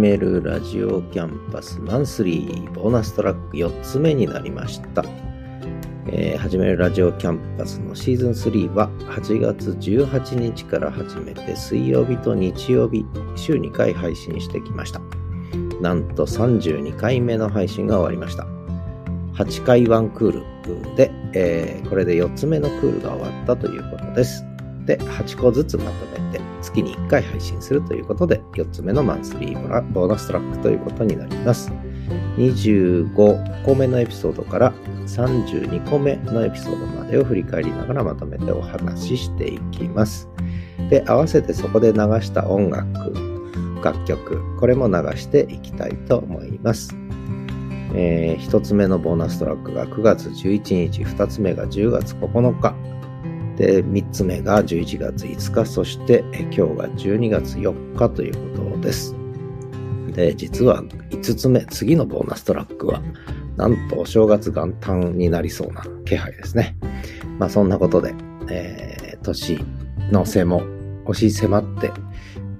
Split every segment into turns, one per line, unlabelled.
めるラジオキャンパスマンスリーボーナストラック4つ目になりました。えー、始めるラジオキャンパスのシーズン3は8月18日から始めて水曜日と日曜日週2回配信してきました。なんと32回目の配信が終わりました。8回ワンクールで、えー、これで4つ目のクールが終わったということです。で、8個ずつまとめて月に1回配信するということで、4つ目のマンスリーボーナストラックということになります。25個目のエピソードから32個目のエピソードまでを振り返りながらまとめてお話ししていきます。で、合わせてそこで流した音楽、楽曲、これも流していきたいと思います。えー、1つ目のボーナストラックが9月11日、2つ目が10月9日、で、3つ目が11月5日、そして今日が12月4日ということです。で、実は5つ目、次のボーナストラックは、なんとお正月元旦になりそうな気配ですね。まあそんなことで、えー、年の瀬も押し迫って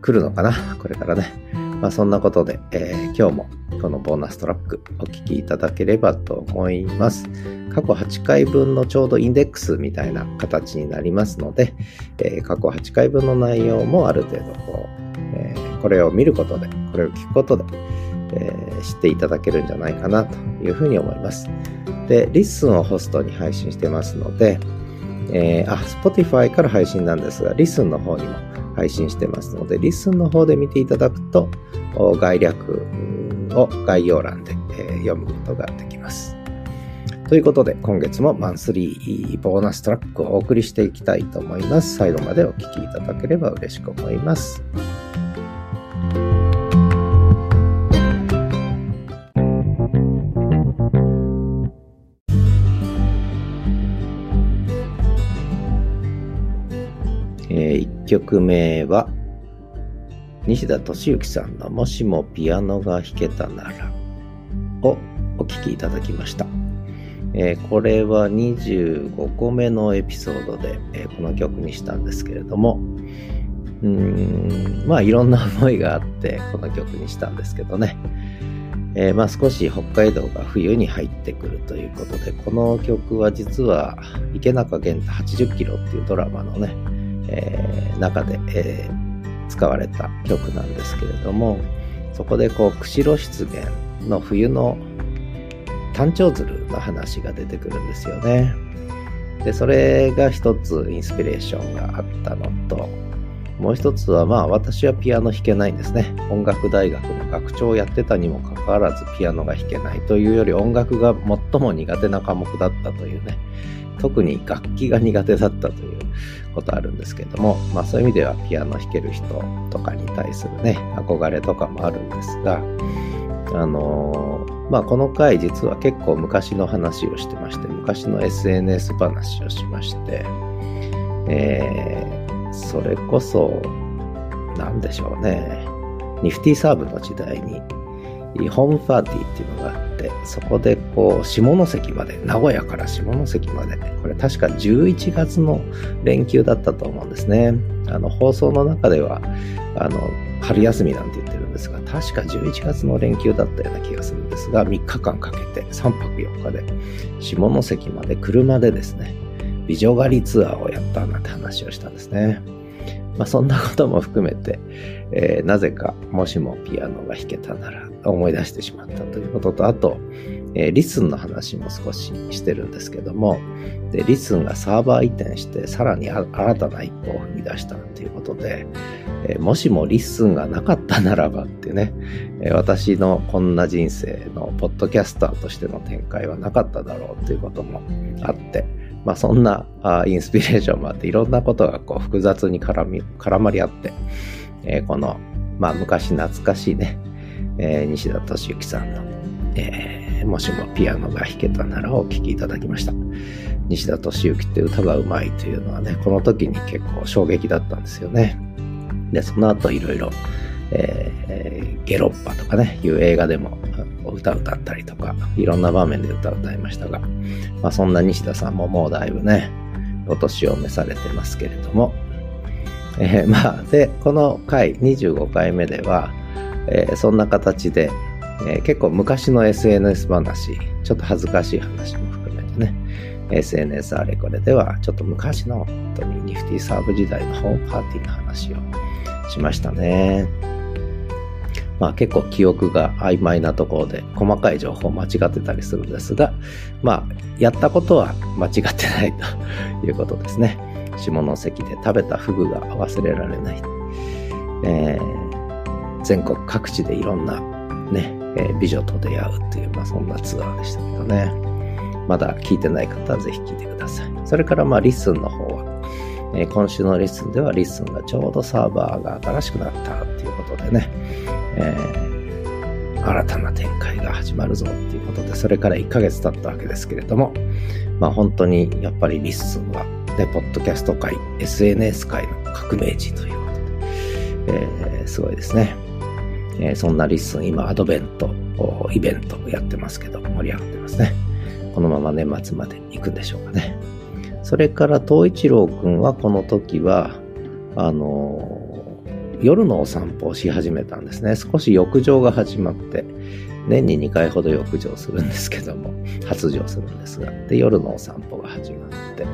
くるのかな、これからね。まあそんなことで、えー、今日もこのボーナストラックお聴きいただければと思います。過去8回分のちょうどインデックスみたいな形になりますので、えー、過去8回分の内容もある程度こう、えー、これを見ることで、これを聞くことで、えー、知っていただけるんじゃないかなというふうに思います。で、 LISTEN をホストに配信してますので、えー、あ、Spotify から配信なんですが、 LISTEN の方にも配信してますので、 LISTEN の方で見ていただくと、概略を概要欄で、えー、読むことができます。ということで、今月もマンスリーボーナストラックをお送りしていきたいと思います。最後までお聴きいただければ嬉しく思います。えー、1曲目は、西田敏行さんのもしもピアノが弾けたならをお聴きいただきました。えー、これは25個目のエピソードで、えー、この曲にしたんですけれども、うん、まあいろんな思いがあってこの曲にしたんですけどね。えー、まあ少し北海道が冬に入ってくるということで、この曲は実は池中玄太80キロっていうドラマのね、えー、中で、えー、使われた曲なんですけれども、そこでこう、釧路湿原の冬の単調鶴の話が出てくるんですよね。で、それが一つインスピレーションがあったのと、もう一つはまあ私はピアノ弾けないんですね。音楽大学の学長をやってたにもかかわらずピアノが弾けないというより音楽が最も苦手な科目だったというね。特に楽器が苦手だったということあるんですけども、まあそういう意味ではピアノ弾ける人とかに対するね、憧れとかもあるんですが、あのー、まあこの回実は結構昔の話をしてまして、昔の SNS 話をしまして、えー、それこそ、なんでしょうね、ニフティサーブの時代に、ホームパーティーっていうのがあって、そこでこう、下関まで、名古屋から下関まで、これ確か11月の連休だったと思うんですね。あの、放送の中では、あの、春休みなんて言ってるんですが、確か11月の連休だったような気がするんですが、3日間かけて3泊4日で下関まで車でですね、美女狩りツアーをやったなんて話をしたんですね。まあそんなことも含めて、えー、なぜかもしもピアノが弾けたなら思い出してしまったということと、あと、えー、リスンの話も少ししてるんですけども、で、リスンがサーバー移転して、さらに新たな一歩を踏み出したということで、えー、もしもリスンがなかったならばってね、えー、私のこんな人生のポッドキャスターとしての展開はなかっただろうということもあって、まあそんなあインスピレーションもあって、いろんなことがこう複雑に絡み、絡まり合って、えー、この、まあ昔懐かしいね、えー、西田敏行さんの、えー、もしもピアノが弾けたならをお聴きいただきました。西田敏行って歌がうまいというのはね、この時に結構衝撃だったんですよね。で、その後いろいろ、えー、ゲロッパとかね、いう映画でも歌歌ったりとか、いろんな場面で歌歌いましたが、まあそんな西田さんももうだいぶね、お年を召されてますけれども、えー、まあ、で、この回、25回目では、えー、そんな形で、えー、結構昔の SNS 話、ちょっと恥ずかしい話も含めてね、SNS あれこれでは、ちょっと昔の本当にニフティサーブ時代のホームパーティーの話をしましたね。まあ結構記憶が曖昧なところで細かい情報間違ってたりするんですが、まあやったことは間違ってないということですね。下関で食べたフグが忘れられない。えー、全国各地でいろんなね、えー、美女と出会うっていう、まあそんなツアーでしたけどね。まだ聞いてない方はぜひ聞いてください。それからまあリッスンの方は、えー、今週のリッスンではリッスンがちょうどサーバーが新しくなったっていうことでね、えー、新たな展開が始まるぞっていうことで、それから1ヶ月経ったわけですけれども、まあ本当にやっぱりリッスンは、ね、ポッドキャスト界、SNS 界の革命児ということで、えー、すごいですね。えー、そんなリッスン、今アドベント、イベントやってますけど、盛り上がってますね。このまま年末まで行くんでしょうかね。それから、東一郎くんはこの時は、あの夜のお散歩をし始めたんですね。少し発情が始まって、年に2回ほど浴場するんですけども、発情するんですが、で、夜のお散歩が始まって、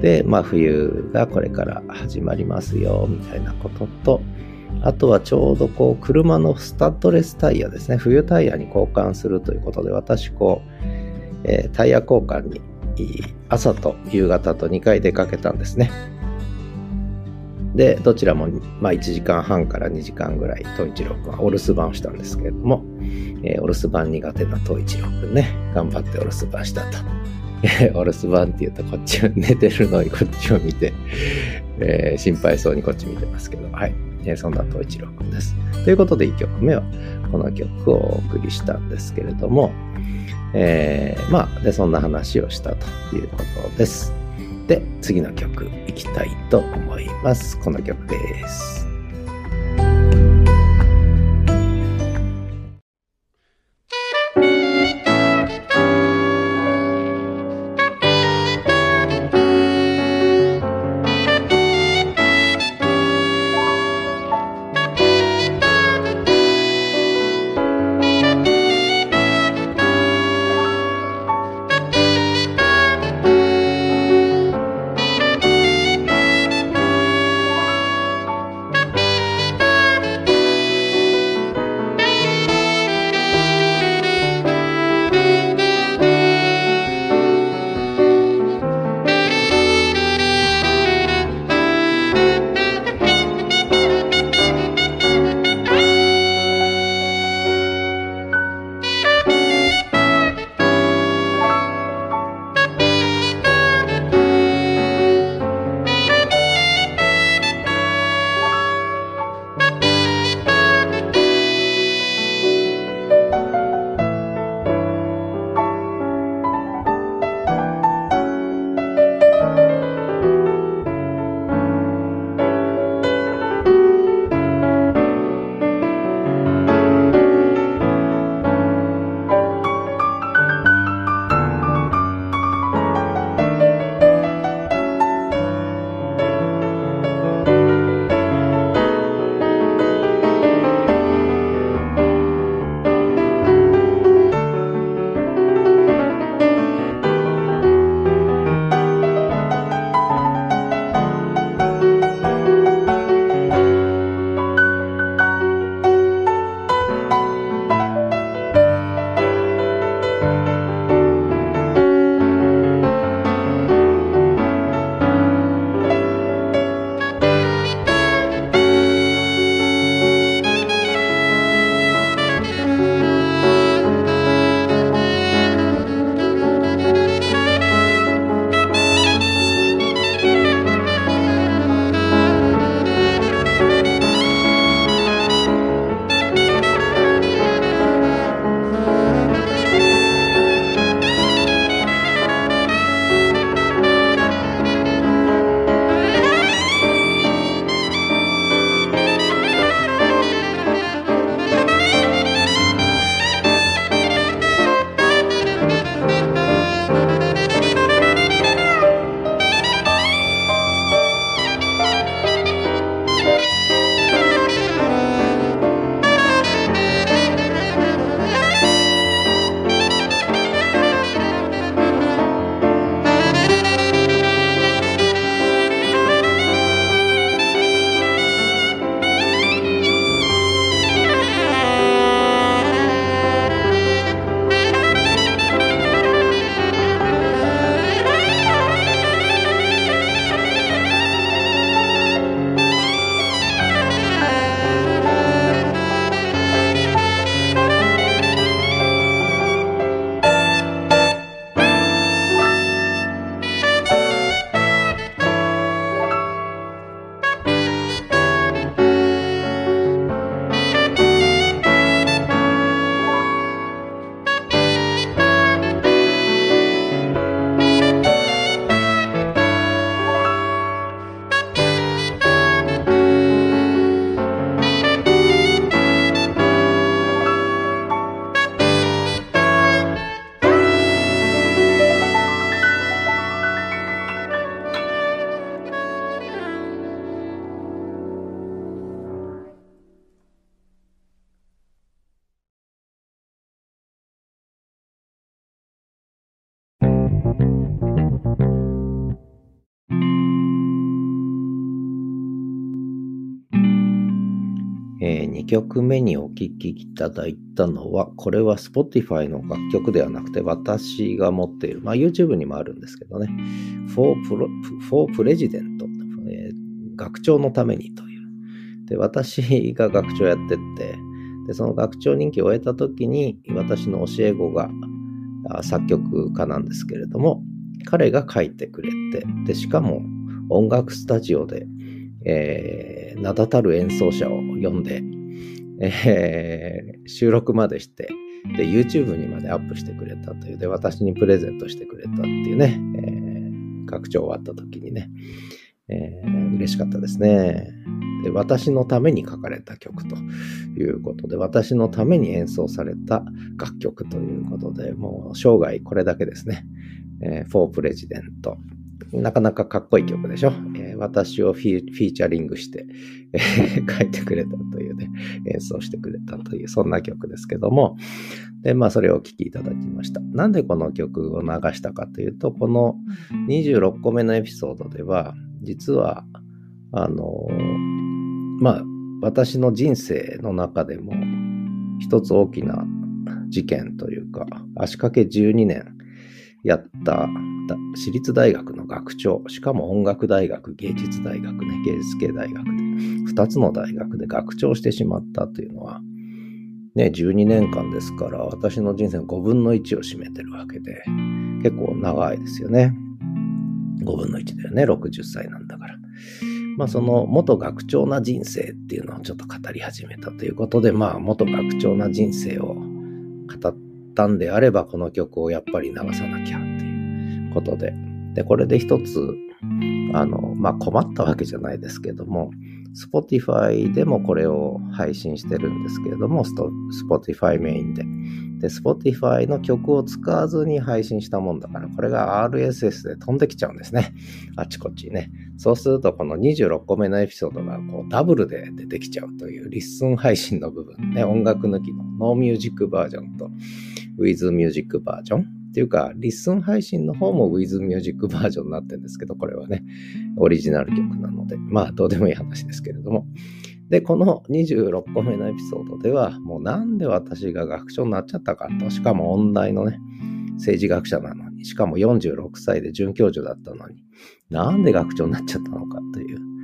で、まあ冬がこれから始まりますよ、みたいなことと、あとはちょうどこう車のスタッドレスタイヤですね、冬タイヤに交換するということで、私こう、えー、タイヤ交換に朝と夕方と2回出かけたんですね。で、どちらも、まあ、1時間半から2時間ぐらい、東一郎くんはお留守番をしたんですけれども、えー、お留守番苦手な東一郎くんね、頑張ってお留守番したと。お留守番って言うと、こっちを寝てるのにこっちを見て、えー、心配そうにこっち見てますけど、はい。えー、そんな東一郎くんです。ということで、1曲目は、この曲をお送りしたんですけれども、えー、まあ、で、そんな話をしたということです。で、次の曲いきたいと思います。この曲です。2曲目にお聴きいただいたのは、これは Spotify の楽曲ではなくて、私が持っている、まあ YouTube にもあるんですけどね、For, For President、えー、学長のためにという。で、私が学長やってって、で、その学長任期を終えた時に、私の教え子が作曲家なんですけれども、彼が書いてくれて、で、しかも音楽スタジオで、えー、名だたる演奏者を呼んで、えー、収録までして、で、YouTube にまでアップしてくれたという、で、私にプレゼントしてくれたっていうね、えー、学長終わった時にね、えー、嬉しかったですね。で、私のために書かれた曲ということで、私のために演奏された楽曲ということで、もう生涯これだけですね。えー、For President。なかなかかっこいい曲でしょ、えー、私をフィーチャリングして、えー、書いてくれたというね、演奏してくれたという、そんな曲ですけども、で、まあ、それをお聴きいただきました。なんでこの曲を流したかというと、この26個目のエピソードでは、実は、あの、まあ、私の人生の中でも、一つ大きな事件というか、足掛け12年やった私立大学の学長、しかも音楽大学、芸術大学ね、芸術系大学で、2つの大学で学長してしまったというのは、ね、12年間ですから、私の人生の5分の1を占めてるわけで、結構長いですよね。5分の1だよね、60歳なんだから。まあその元学長な人生っていうのをちょっと語り始めたということで、まあ元学長な人生を語ってったんであれば、この曲をやっぱり流さなきゃっていうことで。で、これで一つ、あの、まあ、困ったわけじゃないですけども、Spotify でもこれを配信してるんですけれども、Spotify メインで。で、Spotify の曲を使わずに配信したもんだから、これが RSS で飛んできちゃうんですね。あちこちね。そうすると、この26個目のエピソードがこうダブルで出てきちゃうというリッスン配信の部分ね、音楽抜きの No Music バージョンと With Music バージョンっていうか、リッスン配信の方も With Music バージョンになってるんですけど、これはね、オリジナル曲なので、まあ、どうでもいい話ですけれども。で、この26個目のエピソードでは、もうなんで私が学長になっちゃったかと、しかも音大のね、政治学者なのに、しかも46歳で准教授だったのに、なんで学長になっちゃったのかという。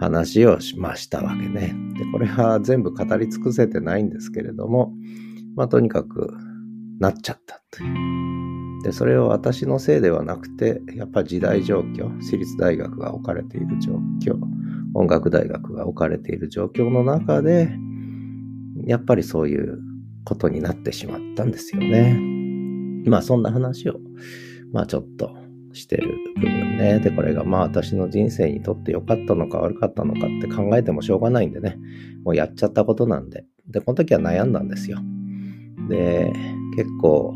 話をしましたわけね。で、これは全部語り尽くせてないんですけれども、まあとにかくなっちゃったという。で、それは私のせいではなくて、やっぱ時代状況、私立大学が置かれている状況、音楽大学が置かれている状況の中で、やっぱりそういうことになってしまったんですよね。まあそんな話を、まあちょっとしてる部分ね。で、これがまあ私の人生にとって良かったのか悪かったのかって考えてもしょうがないんでね。もうやっちゃったことなんで。で、この時は悩んだんですよ。で、結構、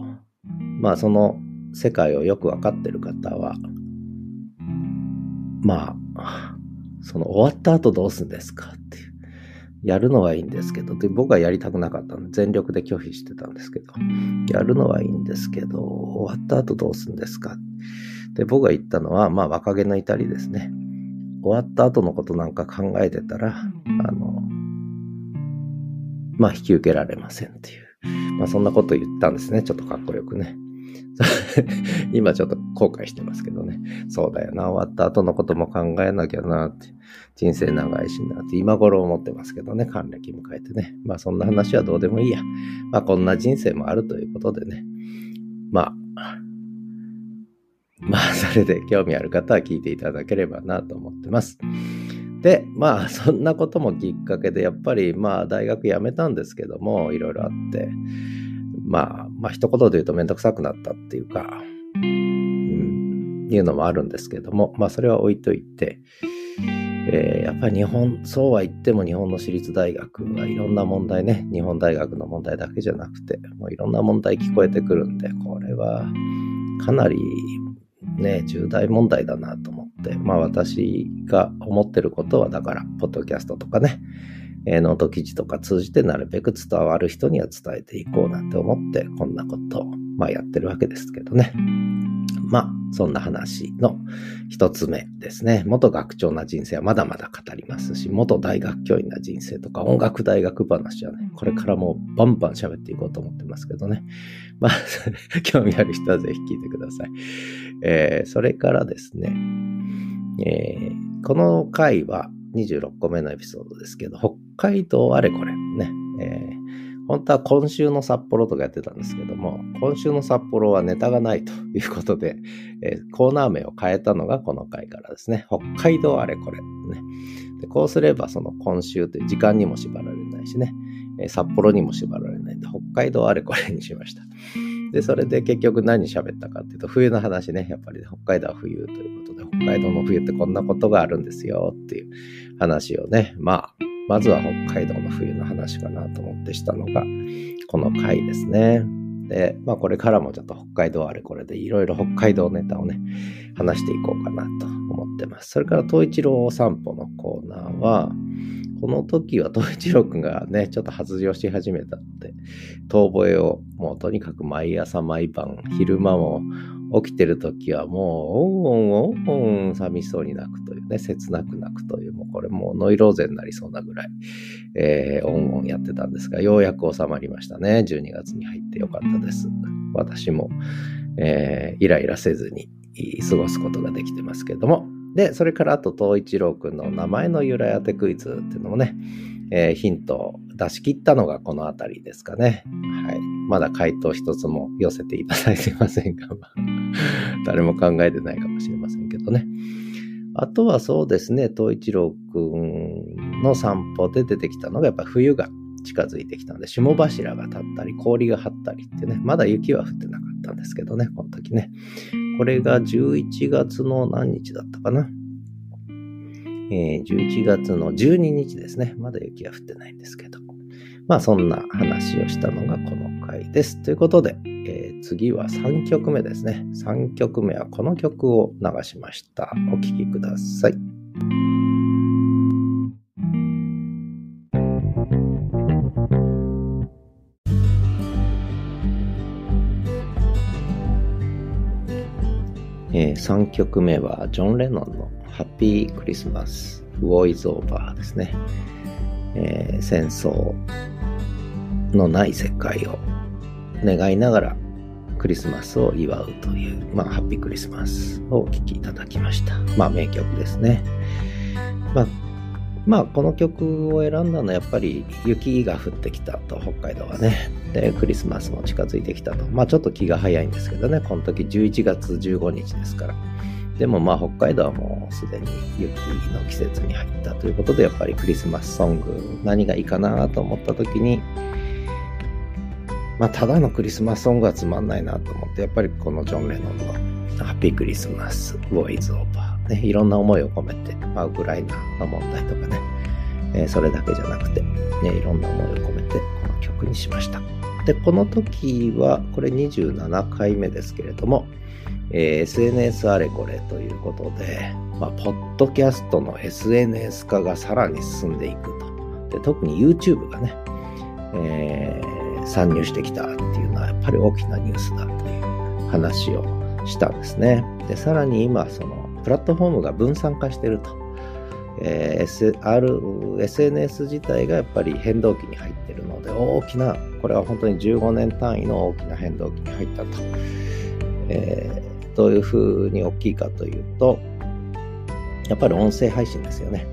まあその世界をよくわかってる方は、まあ、その終わった後どうすんですかっていう。やるのはいいんですけど、で僕はやりたくなかったんで、全力で拒否してたんですけど、やるのはいいんですけど、終わった後どうすんですか？で、僕が言ったのは、まあ若気の至りですね。終わった後のことなんか考えてたら、あの、まあ引き受けられませんっていう。まあそんなこと言ったんですね。ちょっとかっこよくね。今ちょっと後悔してますけどね。そうだよな。終わった後のことも考えなきゃなって。人生長いしなって今頃思ってますけどね。還暦迎えてね。まあそんな話はどうでもいいや。まあこんな人生もあるということでね。まあ、まあそれで興味ある方は聞いていただければなと思ってます。で、まあ そんなこともきっかけでやっぱりまあ大学辞めたんですけども、いろいろあって。まあ、まあ一言で言うとめんどくさくなったっていうか、うん、いうのもあるんですけども、まあそれは置いといて、えー、やっぱり日本、そうは言っても日本の私立大学はいろんな問題ね、日本大学の問題だけじゃなくて、もういろんな問題聞こえてくるんで、これはかなりね、重大問題だなと思って、まあ私が思ってることはだから、ポッドキャストとかね、え、ノート記事とか通じてなるべく伝わる人には伝えていこうなんて思って、こんなことを、まあ、やってるわけですけどね。まあ、そんな話の一つ目ですね。元学長な人生はまだまだ語りますし、元大学教員な人生とか音楽大学話はね、これからもバンバン喋っていこうと思ってますけどね。まあ、興味ある人はぜひ聞いてください。えー、それからですね、えー、この回は26個目のエピソードですけど、北海道あれこれね、えー本当は今週の札幌とかやってたんですけども、今週の札幌はネタがないということで、えー、コーナー名を変えたのがこの回からですね。北海道あれこれ。ね、でこうすればその今週という時間にも縛られないしね、えー、札幌にも縛られないんで、北海道あれこれにしました。で、それで結局何喋ったかっていうと、冬の話ね、やっぱり北海道は冬ということで、北海道の冬ってこんなことがあるんですよっていう話をね、まあ、まずは北海道の冬の話かなと思ってしたのが、この回ですね。で、まあこれからもちょっと北海道あれこれでいろいろ北海道ネタをね、話していこうかなと思ってます。それから東一郎散歩のコーナーは、この時は 東一郎くんがね、ちょっと発情し始めたので、遠吠えをもうとにかく毎朝毎晩、昼間も起きてる時はもう、オンオンオンオン寂しそうに泣くというね、切なく泣くという、もうこれもうノイローゼになりそうなぐらい、えー、オンオンやってたんですが、ようやく収まりましたね。12月に入ってよかったです。私も、えー、イライラせずに過ごすことができてますけども。で、それからあと、東一郎くんの名前の由来当てクイズっていうのもね、えー、ヒントを出し切ったのがこの辺りですかね。はい。まだ回答一つも寄せていただいてませんが、誰も考えてないかもしれませんけどね。あとはそうですね、東一郎くんの散歩で出てきたのがやっぱ冬が近づいてきたので、霜柱が立ったり、氷が張ったりってね、まだ雪は降ってなかったんですけどね、この時ね。これが11月の何日だったかな。えー、11月の12日ですね。まだ雪は降ってないんですけど。まあそんな話をしたのがこの回です。ということで、えー、次は3曲目ですね。3曲目はこの曲を流しました。お聴きください。3曲目はジョン・レノンのハッピークリスマス、ウォイズ・オーバーですね。えー、戦争のない世界を願いながらクリスマスを祝うという、まあ、ハッピークリスマスをお聴きいただきました。まあ、名曲ですね。まあ、まあ、この曲を選んだのはやっぱり雪が降ってきたと、北海道はね。で、クリスマスも近づいてきたと。まあ、ちょっと気が早いんですけどね、この時11月15日ですから。でもまあ北海道はもうすでに雪の季節に入ったということでやっぱりクリスマスソング何がいいかなと思った時にまあ、ただのクリスマスソングはつまんないなと思って、やっぱりこのジョン・レノンのハッピークリスマス、ウォイズ・オーバー、ね、いろんな思いを込めて、まあ、ウクライナの問題とかね、えー、それだけじゃなくて、ね、いろんな思いを込めて、この曲にしました。で、この時は、これ27回目ですけれども、えー、SNS あれこれということで、まあ、ポッドキャストの SNS 化がさらに進んでいくと。で特に YouTube がね、えー参入してきたっていうのはやっぱり大きなニュースだという話をしたんですね。で、さらに今、そのプラットフォームが分散化してると。えー、S、R、SNS 自体がやっぱり変動期に入ってるので、大きな、これは本当に15年単位の大きな変動期に入ったと。えー、どういうふうに大きいかというと、やっぱり音声配信ですよね。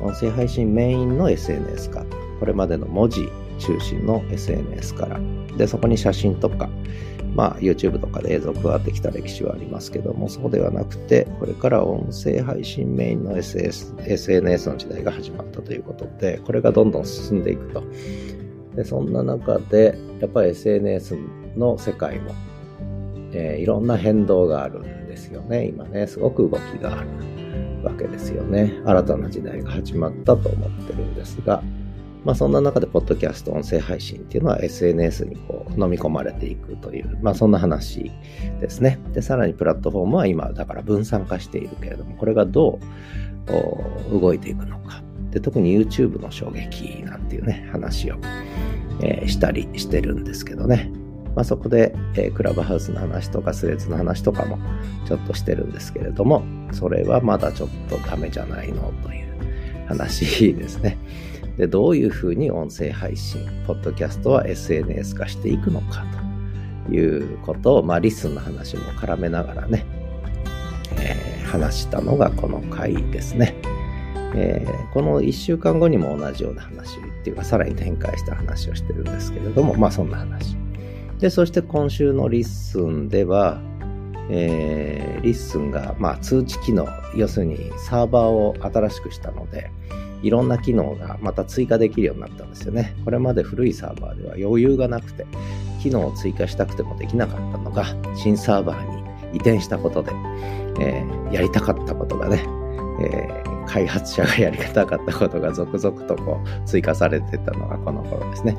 音声配信メインの SNS 化。これまでの文字中心の SNS から。で、そこに写真とか、まあ YouTube とかで映像加わってきた歴史はありますけども、そうではなくて、これから音声配信メインの SS SNS の時代が始まったということで、これがどんどん進んでいくと。で、そんな中で、やっぱり SNS の世界も、えー、いろんな変動があるんですよね。今ね、すごく動きがあるわけですよね。新たな時代が始まったと思ってるんですが、まあ、そんな中で、ポッドキャスト、音声配信っていうのは SNS にこう飲み込まれていくという、まあ、そんな話ですね。で、さらにプラットフォームは今、だから分散化しているけれども、これがどう動いていくのか。で、特に YouTube の衝撃なんていうね、話を、えー、したりしてるんですけどね。まあ、そこで、えー、クラブハウスの話とかスレッズの話とかもちょっとしてるんですけれども、それはまだちょっとダメじゃないのという話ですね。で、どういうふうに音声配信、ポッドキャストは SNS 化していくのかということを、まあ、リスンの話も絡めながらね、えー、話したのがこの回ですね。えー、この1週間後にも同じような話っていうか、さらに展開した話をしてるんですけれども、まあそんな話。で、そして今週のリッスンでは、えー、リッスンが、まあ、通知機能、要するにサーバーを新しくしたので、いろんな機能がまた追加できるようになったんですよね。これまで古いサーバーでは余裕がなくて、機能を追加したくてもできなかったのが、新サーバーに移転したことで、えー、やりたかったことがね、えー、開発者がやりたかったことが続々とこう追加されてたのがこの頃ですね。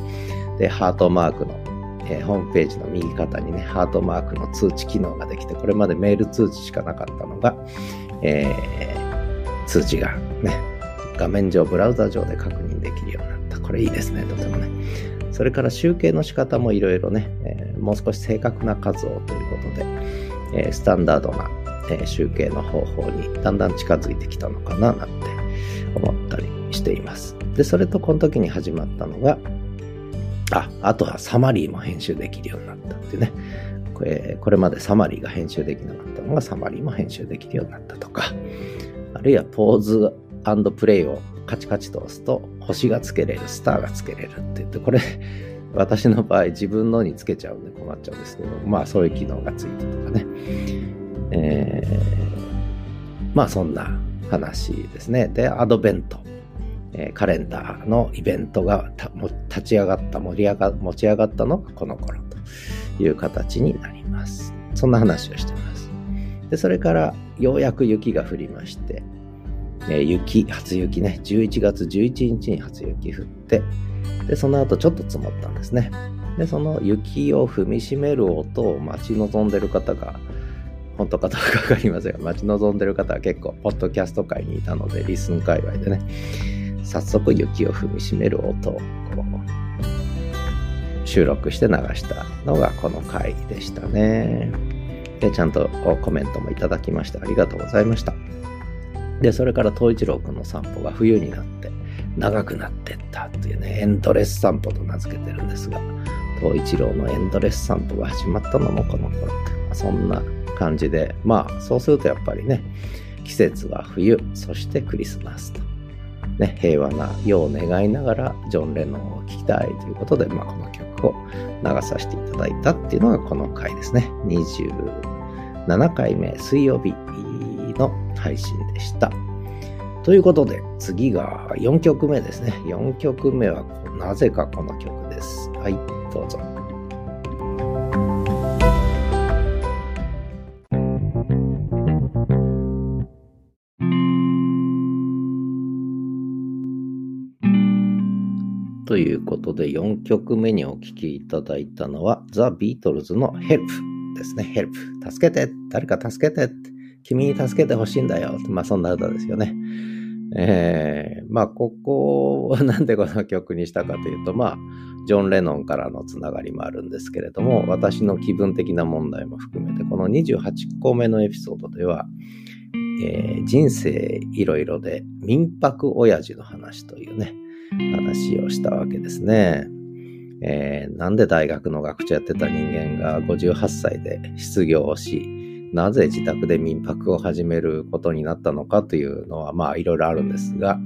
で、ハートマークの、えー、ホームページの右肩にね、ハートマークの通知機能ができて、これまでメール通知しかなかったのが、えー、通知がね、画面上、ブラウザ上で確認できるようになった。これいいですね、とてもね。それから集計の仕方もいろいろね、えー、もう少し正確な数をということで、えー、スタンダードなえ集計の方法にだんだん近づいてきたのかななんて思ったりしています。で、それとこの時に始まったのが、あ、あとはサマリーも編集できるようになったっていうね。これこれまでサマリーが編集できなかったのがサマリーも編集できるようになったとか、あるいはポーズアンドプレイをカチカチと押すと星がつけれる、スターがつけれるって言って、これ 私の場合自分のにつけちゃうんで困っちゃうんですけど、まあそういう機能がついてとかね。えー、まあそんな話ですね。で、アドベント、えー、カレンダーのイベントが立ち上がった、盛り上が、持ち上がったのがこの頃という形になります。そんな話をしてます。で、それからようやく雪が降りまして、えー、雪、初雪ね、11月11日に初雪降って、で、その後ちょっと積もったんですね。で、その雪を踏みしめる音を待ち望んでる方が本当かどうかわかりませんが、待ち望んでる方は結構、ポッドキャスト界にいたので、リスン界隈でね、早速雪を踏みしめる音をこう収録して流したのがこの回でしたね。で、ちゃんとコメントもいただきましてありがとうございました。で、それから東一郎くんの散歩が冬になって長くなってったっていうね、エンドレス散歩と名付けてるんですが、東一郎のエンドレス散歩が始まったのもこの頃って、そんな感じで、まあ、そうするとやっぱりね、季節は冬、そしてクリスマスと。ね、平和な世を願いながら、ジョン・レノンを聴きたいということで、まあ、この曲を流させていただいたっていうのがこの回ですね。27回目水曜日の配信した。ということで、次が4曲目ですね。4曲目はなぜかこの曲です。はい、どうぞ。ということで、4曲目にお聴きいただいたのは、ザ・ビートルズの Help ですね。Help。助けて誰か助けて君に助けてほしいんだよ。まあ、そんな歌ですよね。えー、まあ、ここをなんでこの曲にしたかというと、まあ、ジョン・レノンからのつながりもあるんですけれども、私の気分的な問題も含めて、この28個目のエピソードでは、えー、人生いろいろで民泊親父の話というね、話をしたわけですね。えー、なんで大学の学長やってた人間が58歳で失業をし、なぜ自宅で民泊を始めることになったのかというのはまあいろいろあるんですが、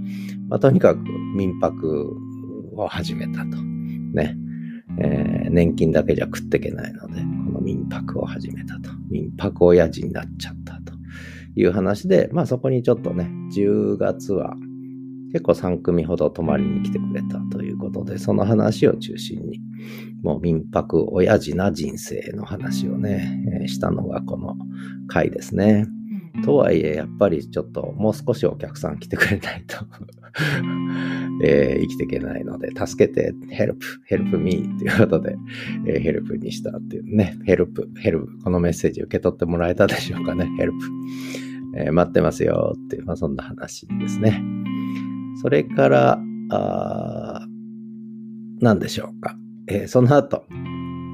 まあ、とにかく民泊を始めたと。ね。えー、年金だけじゃ食っていけないので、この民泊を始めたと。民泊親父になっちゃったという話で、まあそこにちょっとね、10月は結構3組ほど泊まりに来てくれたということで、その話を中心に、もう民泊親父な人生の話をね、えー、したのがこの回ですね。とはいえ、やっぱりちょっともう少しお客さん来てくれないと えー、生きていけないので、助けて、 help、help me っていうことで、えー、ヘルプにしたっていうね、ヘルプ、ヘルプ、このメッセージ受け取ってもらえたでしょうかね、ヘルプ。えー、待ってますよっていう、まあそんな話ですね。それから、あ何でしょうか。えー、その後、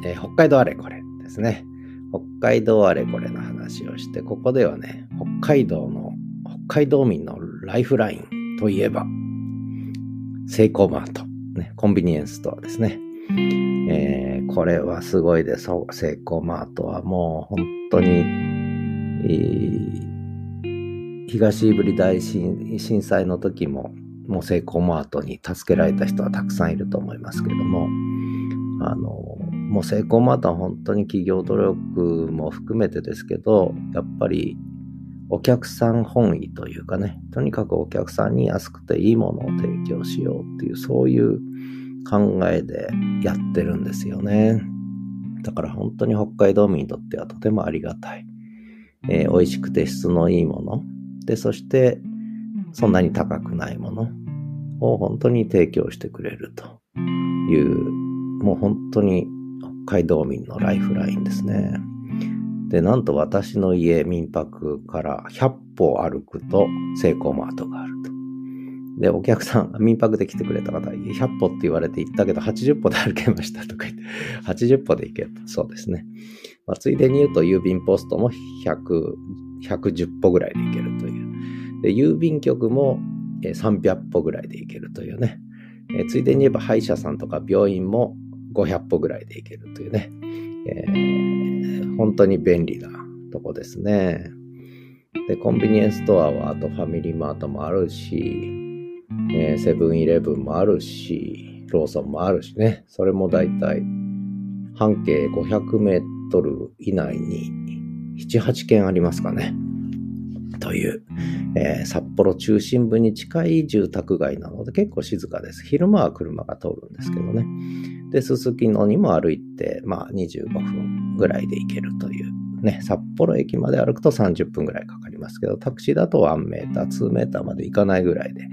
えー、北海道あれこれですね。北海道あれこれの話をして、ここではね、北海道の、北海道民のライフラインといえば、セイコーマート、ね、コンビニエンスストアですね。えー、これはすごいです。セイコーマートはもう本当に、東ブリ大震災の時も、もうセイコーマートに助けられた人はたくさんいると思いますけれども、あの、もうセイコーマー本当に企業努力も含めてですけど、やっぱりお客さん本位というかね、とにかくお客さんに安くていいものを提供しようっていう、そういう考えでやってるんですよね。だから本当に北海道民にとってはとてもありがたい。えー、美味しくて質のいいもの。で、そしてそんなに高くないものを本当に提供してくれるという、もう本当に北海道民のライフラインですね。で、なんと私の家、民泊から100歩歩くと、セイコーマートがあると。で、お客さん、民泊で来てくれた方、100歩って言われて行ったけど、80歩で歩けましたとか言って、80歩で行ける。そうですね。まあ、ついでに言うと、郵便ポストも100、110歩ぐらいで行けるという。で、郵便局も300歩ぐらいで行けるというね。えついでに言えば、歯医者さんとか病院も500歩ぐらいで行けるというね。えー、本当に便利なとこですね。で、コンビニエンスストアはあとファミリーマートもあるし、えー、セブンイレブンもあるし、ローソンもあるしね。それもだいたい半径500メートル以内に7、8軒ありますかね。という、えー、札幌中心部に近い住宅街なので結構静かです。昼間は車が通るんですけどね。で、すすきのにも歩いて、まあ25分ぐらいで行けるという。ね、札幌駅まで歩くと30分ぐらいかかりますけど、タクシーだと1メーター、2メーターまで行かないぐらいで、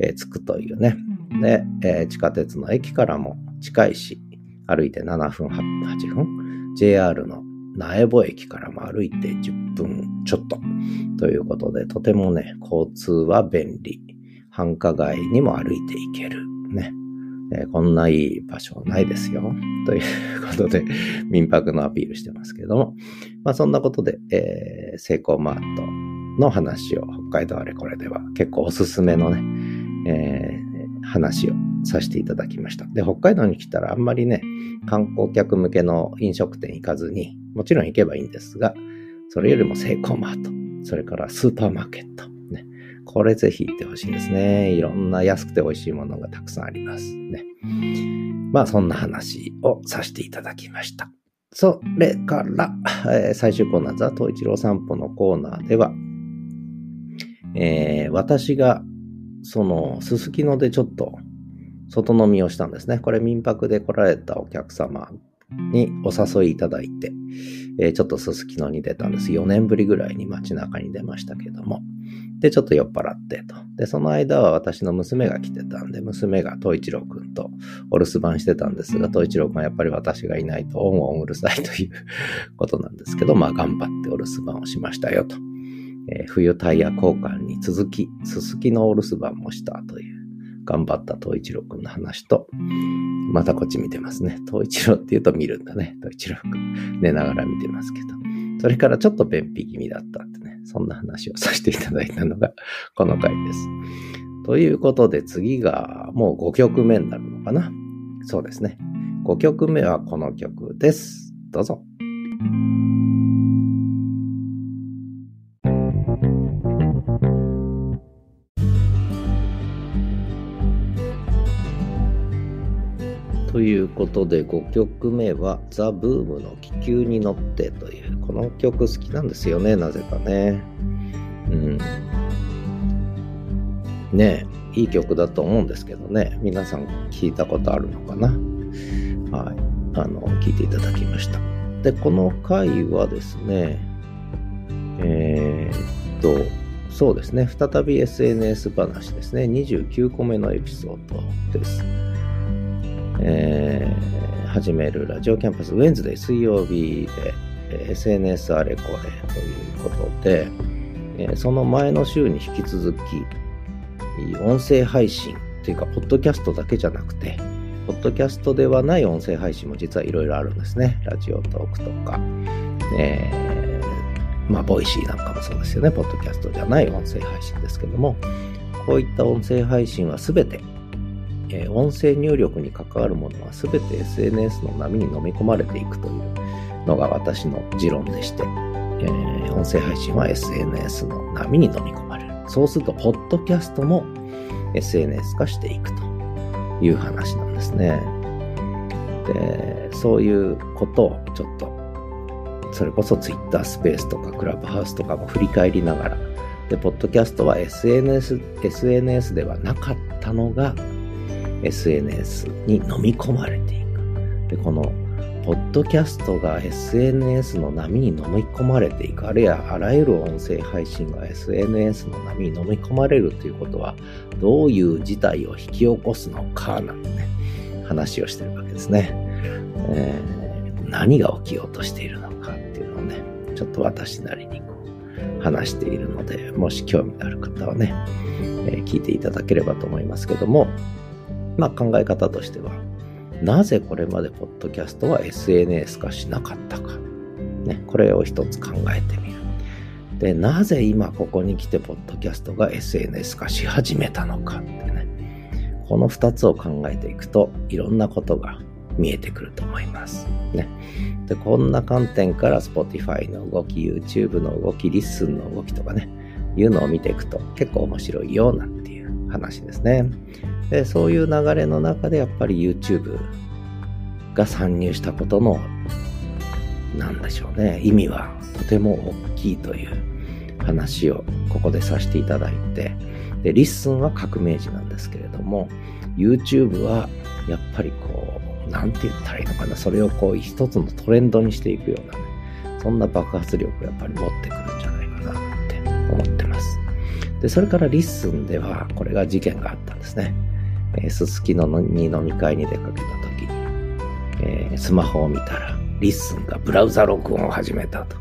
えー、着くというね。で、えー、地下鉄の駅からも近いし、歩いて7分、8分。JR の苗穂駅からも歩いて10分ちょっと。ということで、とてもね、交通は便利。繁華街にも歩いていける。ね。えー、こんないい場所ないですよ。ということで、民泊のアピールしてますけども。まあそんなことで、えー、セイコーマートの話を北海道あれこれでは結構おすすめのね、えー、話をさせていただきました。で、北海道に来たらあんまりね、観光客向けの飲食店行かずに、もちろん行けばいいんですが、それよりもセイコーマート、それからスーパーマーケット、ね。これぜひ行ってほしいですね。いろんな安くて美味しいものがたくさんありますね。まあそんな話をさせていただきました。それから、えー、最終コーナー、ザ・トイチロー散歩のコーナーでは、えー、私が、その、すすきのでちょっと、外飲みをしたんですね。これ民泊で来られたお客様にお誘いいただいて、えー、ちょっとすすきのに出たんです。4年ぶりぐらいに街中に出ましたけども。で、ちょっと酔っ払ってと。で、その間は私の娘が来てたんで、娘が東一郎くんとお留守番してたんですが、東一郎くんはやっぱり私がいないとオンオンうるさいという ことなんですけど、まあ頑張ってお留守番をしましたよと。えー、冬タイヤ交換に続き、すすきのお留守番もしたという、頑張った東一郎くんの話と、またこっち見てますね。東一郎って言うと見るんだね。東一郎くん。寝ながら見てますけど。それからちょっと便秘気味だったってね。そんな話をさせていただいたのがこの回です。ということで次がもう5曲目になるのかな。そうですね。5曲目はこの曲です。どうぞ。ということで5曲目はザ・ブームの気球に乗ってというこの曲好きなんですよねなぜかね。うん。ねえいい曲だと思うんですけどね。皆さん聞いたことあるのかな。はい。あの聞いていただきました。でこの回はですねえー、っとそうですね。再び SNS 話ですね。29個目のエピソードです。えー、始めるラジオキャンパスウェンズデー水曜日で、え、SNS あれこれということで、えー、その前の週に引き続き音声配信というかポッドキャストだけじゃなくて、ポッドキャストではない音声配信も実はいろいろあるんですね。ラジオトークとか、えー、まあ、 Voicy なんかもそうですよね。ポッドキャストじゃない音声配信ですけども、こういった音声配信はすべて、音声入力に関わるものはすべて SNS の波に飲み込まれていくというのが私の持論でして、音声配信は SNS の波に飲み込まれる。そうすると、ポッドキャストも SNS 化していくという話なんですね。で、そういうことをちょっと、それこそ Twitter スペースとかクラブハウスとかも振り返りながら、で、ポッドキャストは SNS、SNS ではなかったのが SNS に飲み込まれていく。で、このポッドキャストが SNS の波に飲み込まれていく、あるいはあらゆる音声配信が SNS の波に飲み込まれるということは、どういう事態を引き起こすのか、なんてね、話をしてるわけですね。えー、何が起きようとしているのかっていうのをね、ちょっと私なりに話しているので、もし興味がある方はね、えー、聞いていただければと思いますけども、まあ考え方としては、なぜこれまでポッドキャストは SNS 化しなかったか。ね、これを一つ考えてみる。で、なぜ今ここに来てポッドキャストが SNS 化し始めたのかってね。この二つを考えていくといろんなことが見えてくると思います。ね。で、こんな観点から Spotify の動き、YouTube の動き、リッスンの動きとかね、いうのを見ていくと結構面白いよなんていう話ですね。でそういう流れの中でやっぱり YouTube が参入したことのなんでしょうね意味はとても大きいという話をここでさせていただいてでリッスンは革命児なんですけれども YouTube はやっぱりこうなんて言ったらいいのかなそれをこう一つのトレンドにしていくようなねそんな爆発力をやっぱり持ってくるんじゃないかなって思ってます。でそれからリッスンではこれが事件があったんですね。えすすきのに飲み会に出かけた時に、えー、スマホを見たら、リッスンがブラウザ録音を始めたと。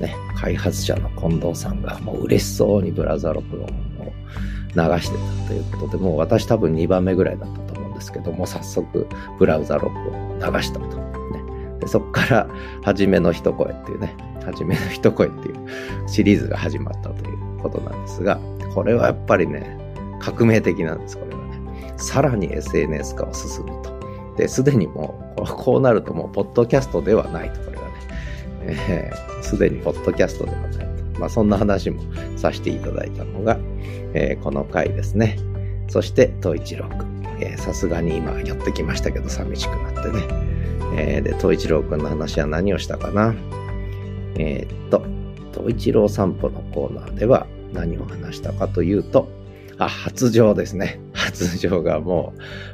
ね、開発者の近藤さんがもう嬉しそうにブラウザ録音を流してたということで、もう私多分2番目ぐらいだったと思うんですけども、早速ブラウザ録音を流したと。ね、でそこから、はじめの一声っていうね、はじめの一声っていうシリーズが始まったということなんですが、これはやっぱりね、革命的なんです、これ。さらに SNS 化を進むと。で、すでにもう、こうなるともう、ポッドキャストではないと、これはね。す、えー、で、にポッドキャストではないと。まあ、そんな話もさせていただいたのが、えー、この回ですね。そして、東一郎くん。さすがに今寄ってきましたけど、寂しくなってね。えー、で、東一郎くんの話は何をしたかな。えー、っと、東一郎散歩のコーナーでは何を話したかというと、あ、発情ですね。発情がも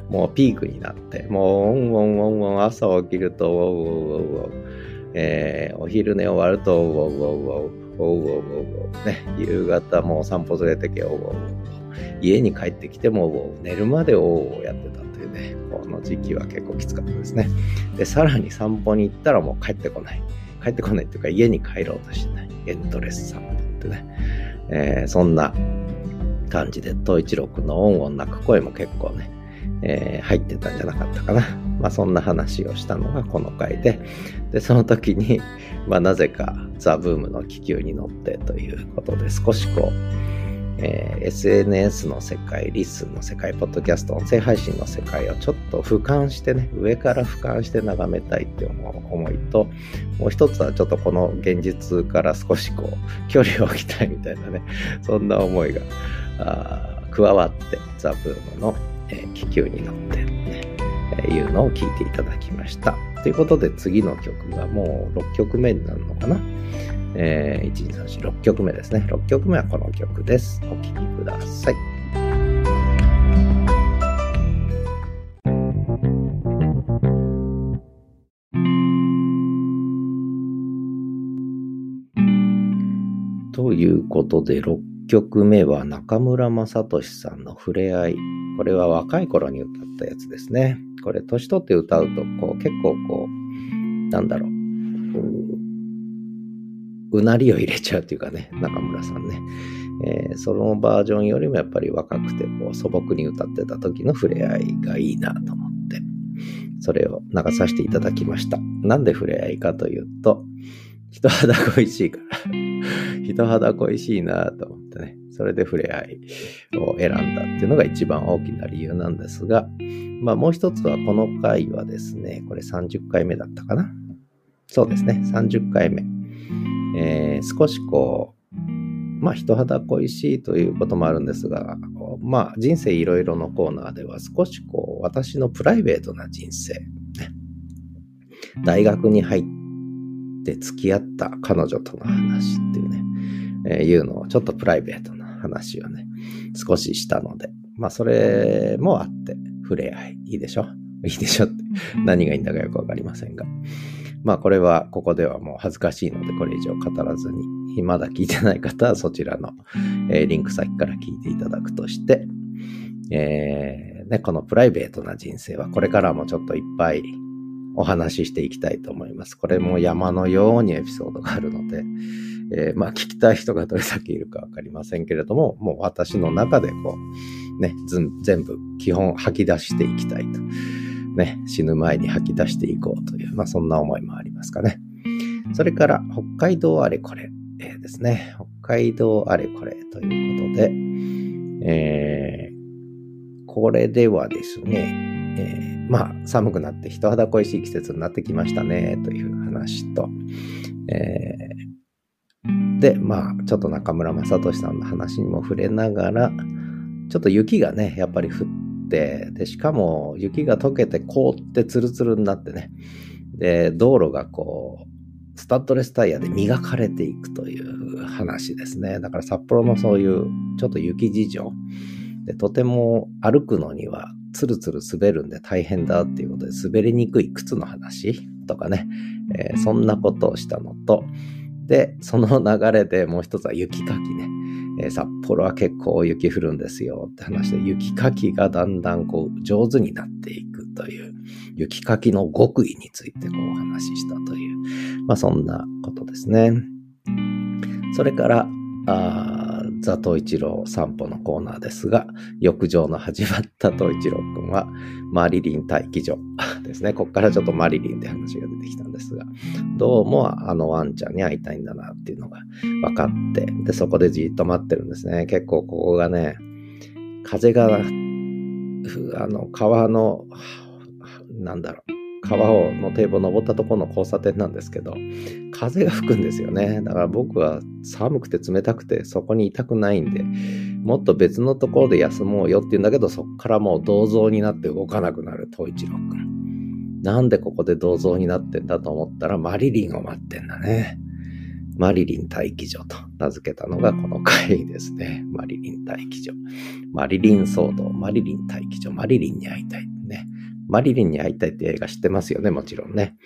う、もうピークになって、もう、オンオンオンオン、朝起きると、ウォウウォウウォウ、えー、お昼寝終わると、ウォウウォウウォウ、ウォウウォウウォウ、ね、夕方もう散歩連れてけ、ウォウウォウ家に帰ってきても、寝るまでウォウウォウやってたというね、この時期は結構きつかったですね。で、さらに散歩に行ったらもう帰ってこない。帰ってこないっていうか、家に帰ろうとしない。エントレス散歩ってね。えー、そんな感じで、東一郎くんの音を泣く声も結構ね、えー、入ってたんじゃなかったかな。まあそんな話をしたのがこの回で、で、その時に、まあなぜかザ・ブームの気球に乗ってということで少しこう、えー、SNS の世界、リスンの世界、ポッドキャスト、音声配信の世界をちょっと俯瞰してね、上から俯瞰して眺めたいって思う思いと、もう一つはちょっとこの現実から少しこう、距離を置きたいみたいなね、そんな思いが加わって、ザ・ブームの、えー、気球に乗ってね、えー、いうのを聞いていただきました。ということで次の曲がもう6曲目になるのかな？えー、1、2、3、4、6曲目ですね。6曲目はこの曲です。お聴きください。ということで、6曲目は中村雅俊さんの触れ合い。これは若い頃に歌ったやつですね。これ、年取って歌うと、こう、結構こう、なんだろう。うなりを入れちゃうというかね、中村さんね。えー、そのバージョンよりもやっぱり若くてこう素朴に歌ってた時の触れ合いがいいなと思って、それを流させていただきました。なんで触れ合いかというと、人肌恋しいから。人肌恋しいなと思ってね。それで触れ合いを選んだっていうのが一番大きな理由なんですが、まあもう一つはこの回はですね、これ30回目だったかな。そうですね、30回目。えー、少しこう、まあ人肌恋しいということもあるんですが、まあ人生いろいろのコーナーでは少しこう私のプライベートな人生、大学に入って付き合った彼女との話っていうね、えー、いうのをちょっとプライベートな話をね、少ししたので、まあそれもあって触れ合い、いいでしょ？いいでしょって何がいいんだかよくわかりませんが。まあこれはここではもう恥ずかしいのでこれ以上語らずに、まだ聞いてない方はそちらの、えー、リンク先から聞いていただくとして、えー、ね、このプライベートな人生はこれからもちょっといっぱいお話ししていきたいと思います。これも山のようにエピソードがあるので、えー、まあ聞きたい人がどれだけいるかわかりませんけれども、もう私の中でこう、ね、全部基本吐き出していきたいと。ね、死ぬ前に吐き出していこうという、まあそんな思いもありますかね。それから北海道あれこれ、えー、ですね。北海道あれこれということで、えー、これではですね、えー、まあ寒くなって人肌恋しい季節になってきましたねという話と、えー、で、まあちょっと中村雅俊さんの話にも触れながら、ちょっと雪がね、やっぱり降って、で、しかも雪が溶けて凍ってツルツルになってね、で、道路がこう、スタッドレスタイヤで磨かれていくという話ですね。だから札幌のそういうちょっと雪事情で、とても歩くのにはツルツル滑るんで大変だっていうことで滑りにくい靴の話とかね、えー、そんなことをしたのと、で、その流れでもう一つは雪かきね。えー、札幌は結構雪降るんですよって話で、雪かきがだんだんこう上手になっていくという、雪かきの極意についてこうお話ししたという、まあそんなことですね。それから、あザ・トイチロー散歩のコーナーですが、浴場の始まったトイチロー君は、マリリン待機所 ですね。ここからちょっとマリリンって話が出てきたんですが、どうもあのワンちゃんに会いたいんだなっていうのが分かって、で、そこでじっと待ってるんですね。結構ここがね、風が、あの、川の、なんだろう、川をの堤防登ったところの交差点なんですけど、風が吹くんですよね。だから僕は寒くて冷たくてそこにいたくないんで、もっと別のところで休もうよって言うんだけど、そこからもう銅像になって動かなくなる東一郎くん。なんでここで銅像になってんだと思ったらマリリンを待ってんだね。マリリン待機所と名付けたのがこの回ですね。マリリン待機所。マリリン騒動、マリリン待機所、マリリンに会いたい。マリリンに会いたいって映画知ってますよね、もちろんね。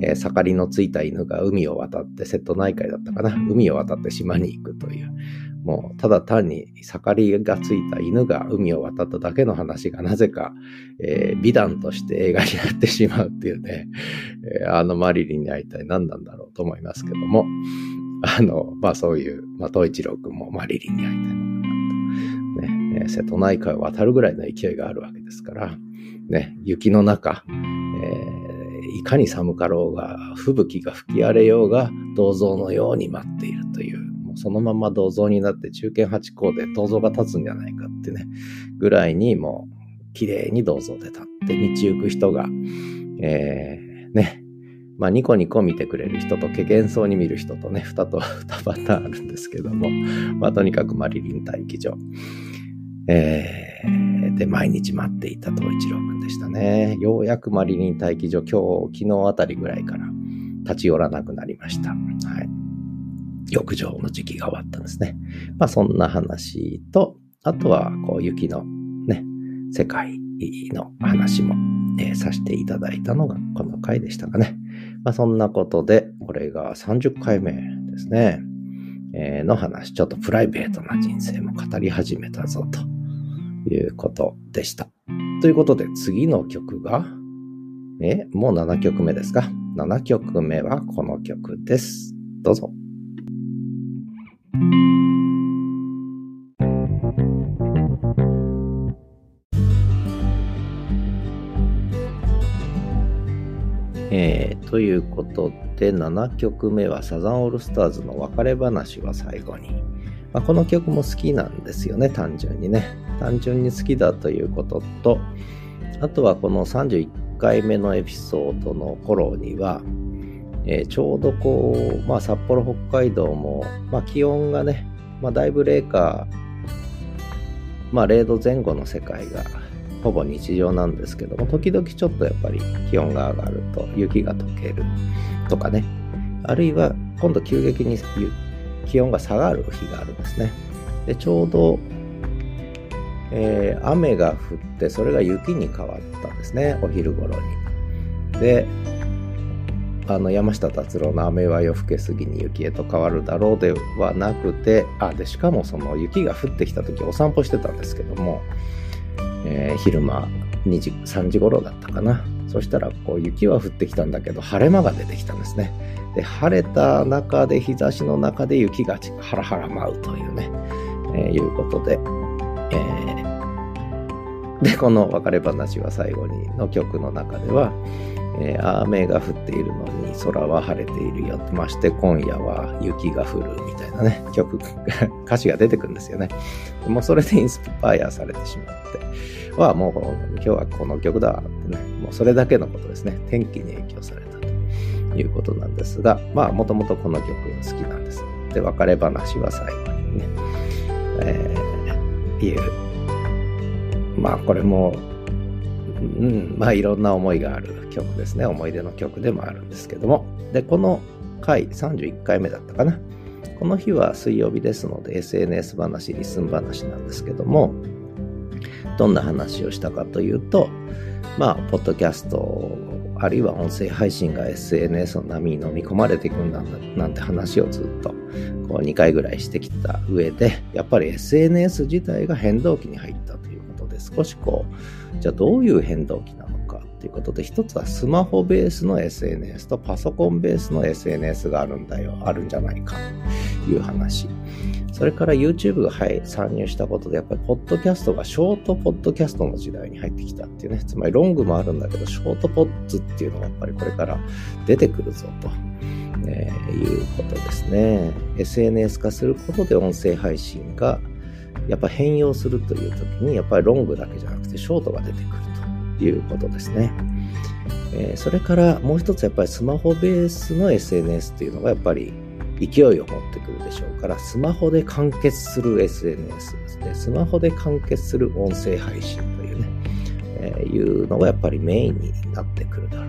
えー、盛りのついた犬が海を渡って、瀬戸内海だったかな？海を渡って島に行くという。もう、ただ単に盛りがついた犬が海を渡っただけの話がなぜか、えー、美談として映画になってしまうっていうね、えー、あのマリリンに会いたい何なんだろうと思いますけども、あの、まあそういう、まあ東一郎くんもマリリンに会いたいのかなと。ね、えー、瀬戸内海を渡るぐらいの勢いがあるわけですから、ね、雪の中、えー、いかに寒かろうが、吹雪が吹き荒れようが、銅像のように待っているという、もうそのまま銅像になって中堅八甲で銅像が立つんじゃないかってね、ぐらいにもう綺麗に銅像で立って道行く人が、えー、ね、まあ、ニコニコ見てくれる人と、け幻想に見る人とね、二と、二パターンあるんですけども、まあ、とにかくマリリン待機場。えー、で、毎日待っていた東一郎くんでしたね。ようやくマリリン待機所、今日、昨日あたりぐらいから立ち寄らなくなりました。はい。浴場の時期が終わったんですね。まあ、そんな話と、あとは、こう、雪のね、世界の話も、えー、させていただいたのがこの回でしたかね。まあ、そんなことで、これが30回目ですね。え、の話、ちょっとプライベートな人生も語り始めたぞと。いうことでした。ということで次の曲が、え、もう7曲目ですか ?7 曲目はこの曲です。どうぞ。えということで、7曲目はサザンオールスターズの別れ話は最後に。まあ、この曲も好きなんですよね、単純にね。単純に好きだということと、あとはこの31回目のエピソードの頃には、えー、ちょうどこう、まあ、札幌、北海道も、まあ、気温がね、まあ、だいぶ冷夏、まあ、0度前後の世界がほぼ日常なんですけども、時々ちょっとやっぱり気温が上がると雪が溶けるとかね、あるいは今度急激に気温が下がる日があるんですね。で、ちょうど、えー、雨が降って、それが雪に変わったんですね、お昼頃に。で、あの山下達郎の雨は夜更けすぎに雪へと変わるだろうではなくて、あ、で、しかもその雪が降ってきた時お散歩してたんですけども、えー、昼間2時、3時頃だったかな。そしたらこう雪は降ってきたんだけど晴れ間が出てきたんですね。で、晴れた中で日差しの中で雪がハラハラ舞うというね、えー、いうことで、えー、で、この別れ話は最後にの曲の中では、えー、雨が降っているのに空は晴れているよ。まして今夜は雪が降るみたいなね、曲、歌詞が出てくるんですよね。もうそれでインスパイアされてしまって、はもう今日はこの曲だってね、もうそれだけのことですね。天気に影響されたということなんですが、まあもともとこの曲が好きなんです。で、別れ話は最後にね、えー、いう、まあこれもうん、まあいろんな思いがある曲ですね。思い出の曲でもあるんですけども。で、この回、31回目だったかな。この日は水曜日ですので SNS 話、リスン話なんですけども、どんな話をしたかというと、まあ、ポッドキャスト、あるいは音声配信が SNS の波に飲み込まれていくんだなんて話をずっとこう2回ぐらいしてきた上で、やっぱり SNS 自体が変動期に入ったということで、少しこう、じゃあどういう変動期なのかっていうことで、一つはスマホベースの SNS とパソコンベースの SNS があるんだよ、あるんじゃないかという話。それから YouTube が、はい、参入したことで、やっぱりポッドキャストがショートポッドキャストの時代に入ってきたっていうね。つまりロングもあるんだけど、ショートポッツっていうのがやっぱりこれから出てくるぞと。えー、いうことですね。SNS 化することで音声配信がやっぱ変容するという時に、やっぱりロングだけじゃなくてショートが出てくるいうことですね。えー、それからもう一つやっぱりスマホベースの SNS っていうのがやっぱり勢いを持ってくるでしょうから、スマホで完結する SNS ですね。スマホで完結する音声配信というね、えー、いうのがやっぱりメインになってくるだろう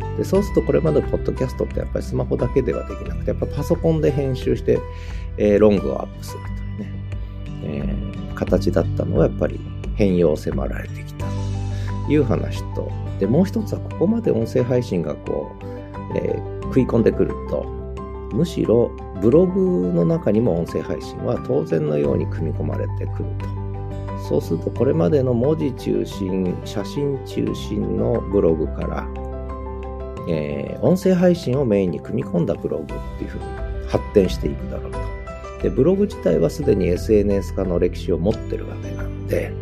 な。で、そうするとこれまでポッドキャストってやっぱりスマホだけではできなくて、やっぱパソコンで編集して、えー、ロングをアップするえー、形だったのはやっぱり変容を迫られてきたいう話と、で、もう一つはここまで音声配信がこう、えー、食い込んでくると、むしろブログの中にも音声配信は当然のように組み込まれてくると。そうするとこれまでの文字中心、写真中心のブログから、えー、音声配信をメインに組み込んだブログっていうふうに発展していくだろうと。で、ブログ自体はすでに SNS 化の歴史を持ってるわけなんで、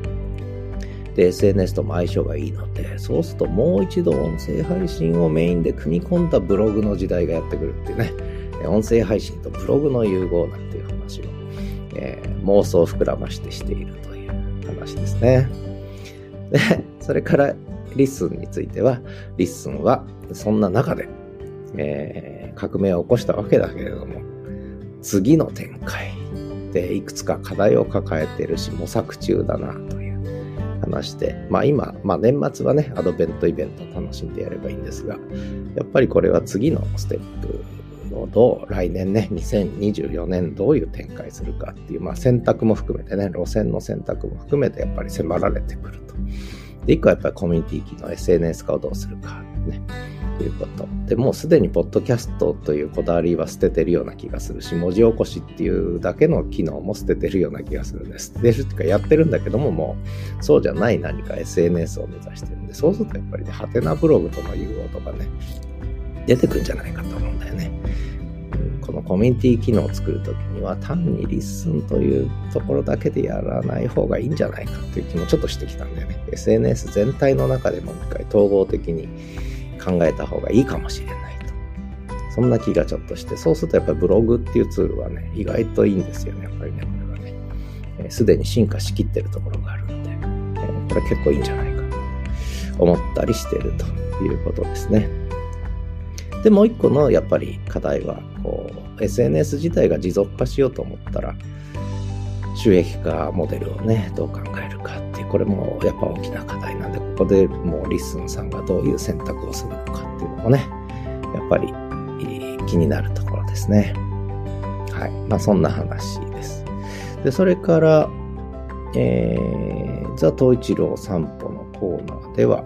で、SNS とも相性がいいので、そうするともう一度音声配信をメインで組み込んだブログの時代がやってくるっていうね、音声配信とブログの融合なんていう話を、えー、妄想膨らましてしているという話ですね。で、それからリッスンについては、リッスンはそんな中で、えー、革命を起こしたわけだけれども、次の展開でいくつか課題を抱えているし模索中だなというまして、まあ今、まあ年末はね、アドベントイベント楽しんでやればいいんですが、やっぱりこれは次のステップをどう来年ね、2024年どういう展開するかっていう、まあ選択も含めてね、路線の選択も含めてやっぱり迫られてくると。で、一個はやっぱりコミュニティ機能 SNS 化をどうするかね。ということ。で、もうすでにポッドキャストというこだわりは捨ててるような気がするし、文字起こしっていうだけの機能も捨ててるような気がするんです。捨てるっていうかやってるんだけども、もうそうじゃない何か SNS を目指してるんで、そうするとやっぱりね、ハテナブログとの融合とかね、出てくんじゃないかと思うんだよね。このコミュニティ機能を作るときには単にリッスンというところだけでやらない方がいいんじゃないかという気もちょっとしてきたんだよね。SNS 全体の中でも一回統合的に考えた方がいいかもしれないとそんな気がちょっとして、そうするとやっぱりブログっていうツールはね、意外といいんですよね、やっぱりね、これはね。す、で、に進化しきってるところがあるので、えー、これ結構いいんじゃないかと思ったりしてるということですね。で、もう一個のやっぱり課題は、こう、SNS 自体が持続化しようと思ったら、収益化モデルをね、どう考えるかっていう、これもやっぱ大きな課題なんで、ここでもうリッスンさんがどういう選択をするのかっていうのもね、やっぱり気になるところですね。はい。まあそんな話です。で、それから、えー、ザ・東一郎散歩のコーナーでは、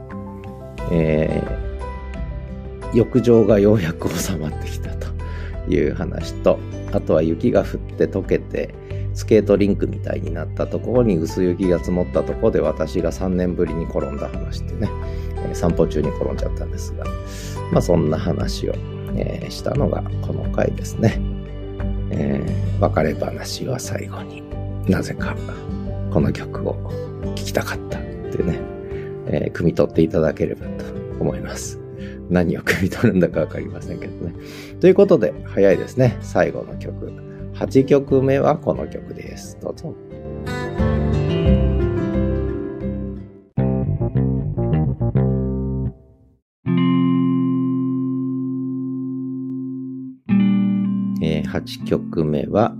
えー、浴場がようやく収まってきたという話と、あとは雪が降って溶けて、スケートリンクみたいになったところに薄雪が積もったところで私が3年ぶりに転んだ話ってね、え、散歩中に転んじゃったんですが、まあそんな話を、えー、したのがこの回ですね。えー、別れ話は最後になぜかこの曲を聴きたかったってね、えー、汲み取っていただければと思います。何を汲み取るんだかわかりませんけどね。ということで、早いですね。最後の曲。8曲目はこの曲です。どうぞ。えー、8曲目は、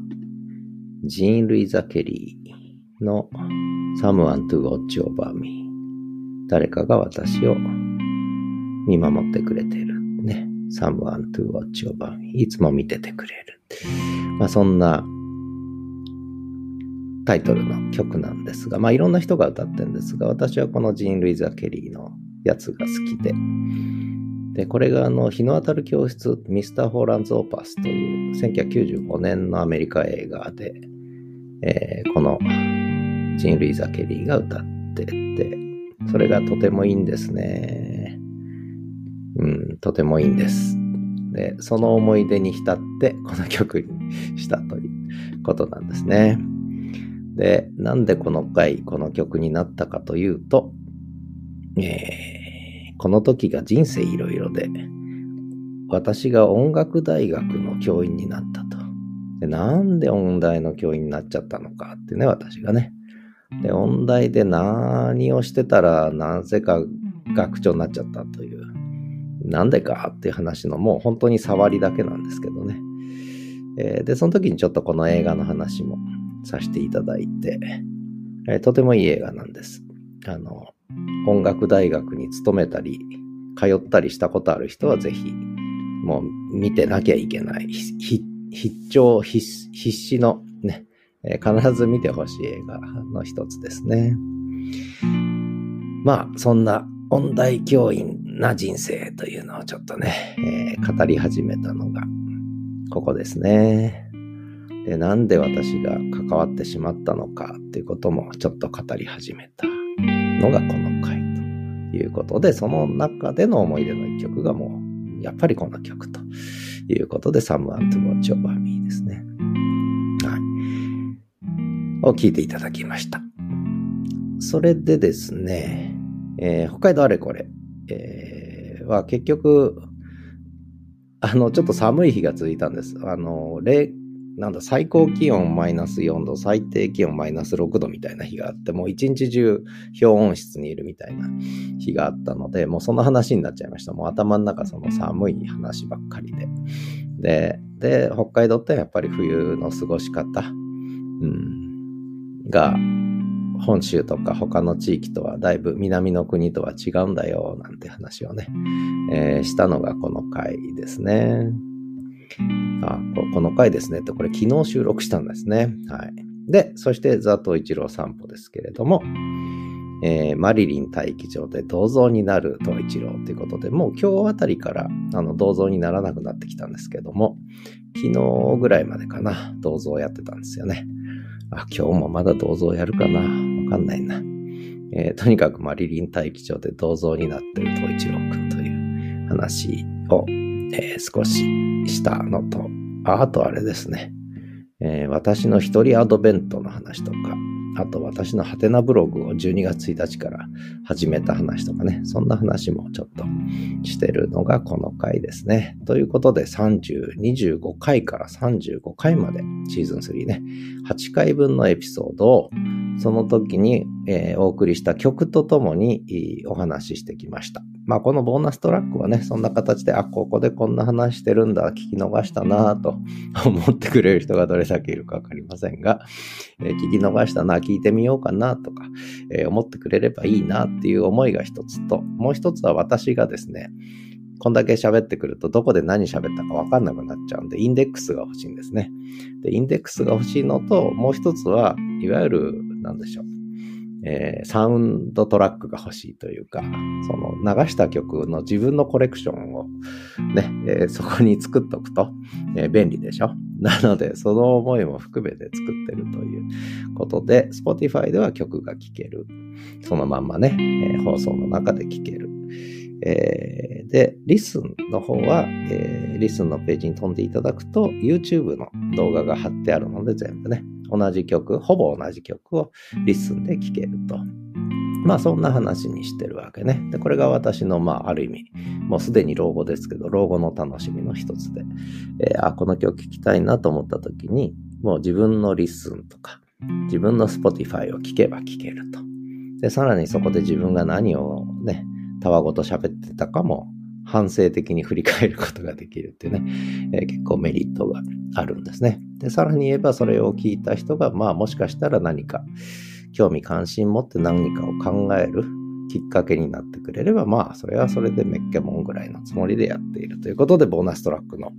ジーン・ルイザ・ケリーの Someone to Watch Over Me 誰かが私を見守ってくれている。Someone to Watch Over いつも見ててくれる。まあそんなタイトルの曲なんですが、まあいろんな人が歌ってるんですが、私はこのジーン・ルイザ・ケリーのやつが好きで、で、これがあの、日の当たる教室、ミスター・ホーランズ・オーパスという1995年のアメリカ映画で、えー、このジン・ルイザ・ケリーが歌ってて、それがとてもいいんですね。うん、とてもいいんです。で、その思い出に浸ってこの曲にしたということなんですね。で、なんでこの回、この曲になったかというと、えー、この時が人生いろいろで、私が音楽大学の教員になったと。でなんで音大の教員になっちゃったのかってね、私がね。で、音大で何をしてたら、なぜか学長になっちゃったという。なんでかっていう話のもう本当に触りだけなんですけどね。えー、で、その時にちょっとこの映画の話もさせていただいて、えー、とてもいい映画なんです。あの、音楽大学に勤めたり、通ったりしたことある人はぜひ、もう見てなきゃいけない。必聴必至のね、えー、必ず見てほしい映画の一つですね。まあ、そんな音大教員な人生というのをちょっとね、えー、語り始めたのが、ここですね。で、なんで私が関わってしまったのかっていうこともちょっと語り始めたのがこの回ということで、その中での思い出の一曲がもう、やっぱりこの曲ということで、Someone to Watch Over Me ですね。はい。を聞いていただきました。それでですね、えー、北海道あれこれ、え、は結局、あの、ちょっと寒い日が続いたんです。あの、なんだ、最高気温マイナス4度、最低気温マイナス6度みたいな日があって、もう一日中氷温室にいるみたいな日があったので、もうその話になっちゃいました。もう頭の中その寒い話ばっかりで。で、で、北海道ってやっぱり冬の過ごし方、うん、が、本州とか他の地域とはだいぶ南の国とは違うんだよなんて話をね、えー、したのがこの回ですね。あこの回ですねってこれ昨日収録したんですね。はい。で、そしてザト一郎散歩ですけれども、えー、マリリン待機場で銅像になる東一郎ということで、もう今日あたりからあの銅像にならなくなってきたんですけども、昨日ぐらいまでかな、銅像をやってたんですよね。あ、今日もまだ銅像やるかなわかんないな。えー、とにかくマリリン待機場で銅像になってる東一郎くんという話を、えー、少ししたのと、ああとあれですね。えー、私の一人アドベントの話とか、あと私のハテナブログを12月1日から始めた話とかね、そんな話もちょっとしてるのがこの回ですね。ということで30、25回から35回までシーズン3ね、8回分のエピソードをその時に、えー、お送りした曲とともにお話ししてきました。まあこのボーナストラックはね、そんな形で、あ、ここでこんな話してるんだ、聞き逃したなぁと思ってくれる人がどれだけいるかわかりませんが、えー、聞き逃したな、聞いてみようかなとか、えー、思ってくれればいいなっていう思いが一つと、もう一つは私がですね、こんだけ喋ってくるとどこで何喋ったかわかんなくなっちゃうんで、インデックスが欲しいんですね。で、インデックスが欲しいのと、もう一つは、いわゆる、なんでしょう。えー、サウンドトラックが欲しいというか、その流した曲の自分のコレクションをね、えー、そこに作っとくと、えー、便利でしょなので、その思いも含めて作ってるということで、Spotify では曲が聴ける。そのまんまね、え放送の中で聴ける。えー、で、リスンの方は、えー、リスンのページに飛んでいただくと、YouTube の動画が貼ってあるので、全部ね、同じ曲、ほぼ同じ曲をリスンで聴けると。まあそんな話にしてるわけね。で、これが私の、まあある意味、もうすでに老後ですけど、老後の楽しみの一つで、えー、あ、この曲聴きたいなと思った時に、もう自分のリスンとか、自分の Spotify を聴けば聴けると。で、さらにそこで自分が何をね、たわごと喋ってたかも反省的に振り返ることができるっていうね、えー、結構メリットがあるんですね。で、さらに言えばそれを聞いた人が、まあもしかしたら何か興味関心持って何かを考えるきっかけになってくれれば、まあそれはそれでめっけもんぐらいのつもりでやっているということで、ボーナストラックの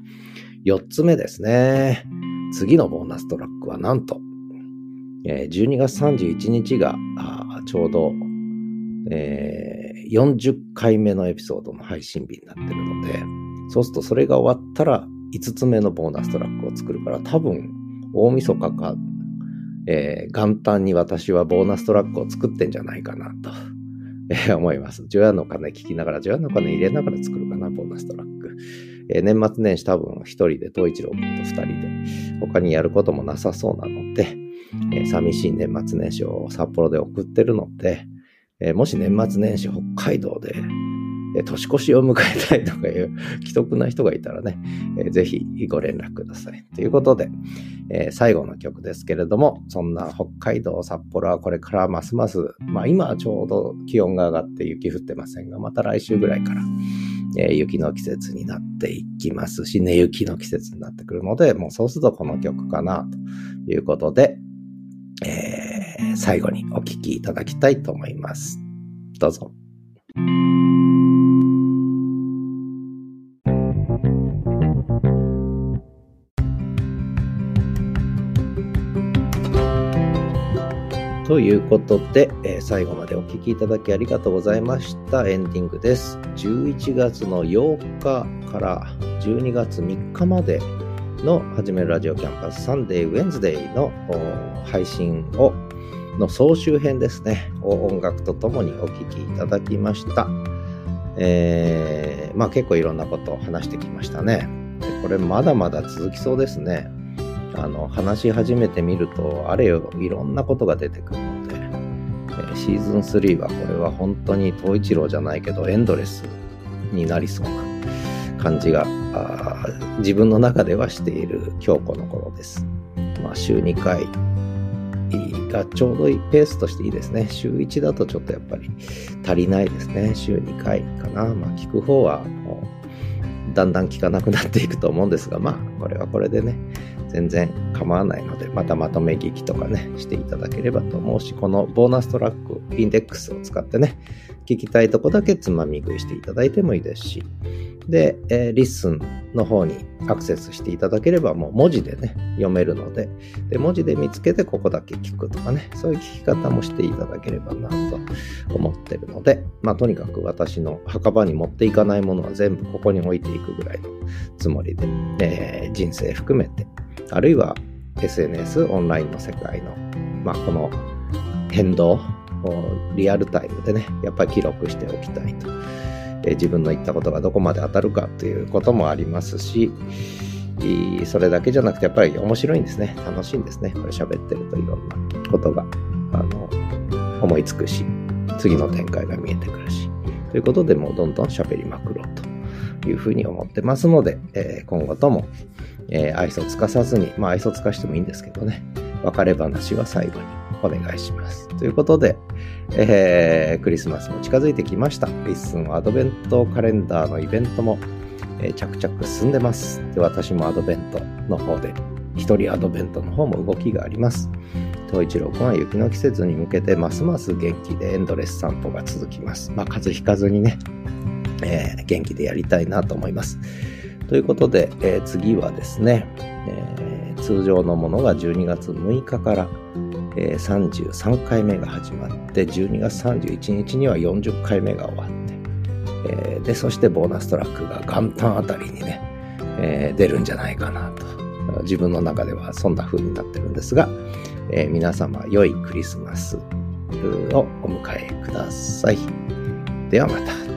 4つ目ですね。次のボーナストラックはなんと、えー、12月31日がちょうど、えー、40回目のエピソードの配信日になってるので、そうするとそれが終わったら5つ目のボーナストラックを作るから、多分大晦日か、えー、元旦に私はボーナストラックを作ってんじゃないかなと、思います。除夜の鐘聞きながら、除夜の鐘入れながら作るかな、ボーナストラック。えー、年末年始多分一人で、東一郎君と二人で、他にやることもなさそうなので、え、寂しい年末年始を札幌で送ってるので、え、もし年末年始北海道で、え、年越しを迎えたいとかいう 既得な人がいたらね、えー、ぜひご連絡ください。ということで、え、最後の曲ですけれども、そんな北海道、札幌はこれからますます、まあ今はちょうど気温が上がって雪降ってませんが、また来週ぐらいから、え、雪の季節になっていきますし、寝雪の季節になってくるので、もうそうするとこの曲かな、ということで、えー、最後にお聴きいただきたいと思います。どうぞ。ということで、えー、最後までお聴きいただきありがとうございました。エンディングです。11月の8日から12月3日までの始めるラジオキャンパスサンデーウェンズデイの配信をの総集編ですね、音楽とともにお聴きいただきました。えー、まあ結構いろんなことを話してきましたね。でこれまだまだ続きそうですね。あの、話し始めてみると、あれよ、いろんなことが出てくるので、えー、シーズン3はこれは本当に東一郎じゃないけど、エンドレスになりそうな感じが自分の中ではしている今日この頃です。まあ、週2回がちょうどいいペースとしていいですね。週1だとちょっとやっぱり足りないですね。週2回かな。まあ、聞く方はもうだんだん聞かなくなっていくと思うんですが、まあ、これはこれでね、全然構わないので、またまとめ聞きとかね、していただければと思うし、このボーナストラック、インデックスを使ってね、聞きたいとこだけつまみ食いしていただいてもいいですし、で、えー、リッスンの方にアクセスしていただければもう文字でね、読めるので、で文字で見つけてここだけ聞くとかね、そういう聞き方もしていただければなと思ってるので、まあとにかく私の墓場に持っていかないものは全部ここに置いていくぐらいのつもりで、えー、人生含めて、あるいは SNS、オンラインの世界の、まあこの変動リアルタイムでね、やっぱり記録しておきたいと。え自分の言ったことがどこまで当たるかということもありますし、それだけじゃなくてやっぱり面白いんですね。楽しいんですね。これ喋ってるといろんなことが。あの、思いつくし、次の展開が見えてくるし、ということでもうどんどん喋りまくろうというふうに思ってますので、えー、今後とも、えー、愛想つかさずに、まあ愛想つかしてもいいんですけどね、別れ話は最後にお願いします。ということで、えー、クリスマスも近づいてきました。リッスンアドベントカレンダーのイベントも、えー、着々進んでます。で、私もアドベントの方で、一人アドベントの方も動きがあります。東一郎君は雪の季節に向けてますます元気でエンドレス散歩が続きます。まあ、風邪ひかずにね、えー、元気でやりたいなと思います。ということで、えー、次はですね、えー、通常のものが12月6日から、えー、33回目が始まって、12月31日には40回目が終わって、えー、で、そしてボーナストラックが元旦あたりにね、えー、出るんじゃないかなと。自分の中ではそんな風になってるんですが、えー、皆様良いクリスマスをお迎えください。ではまた。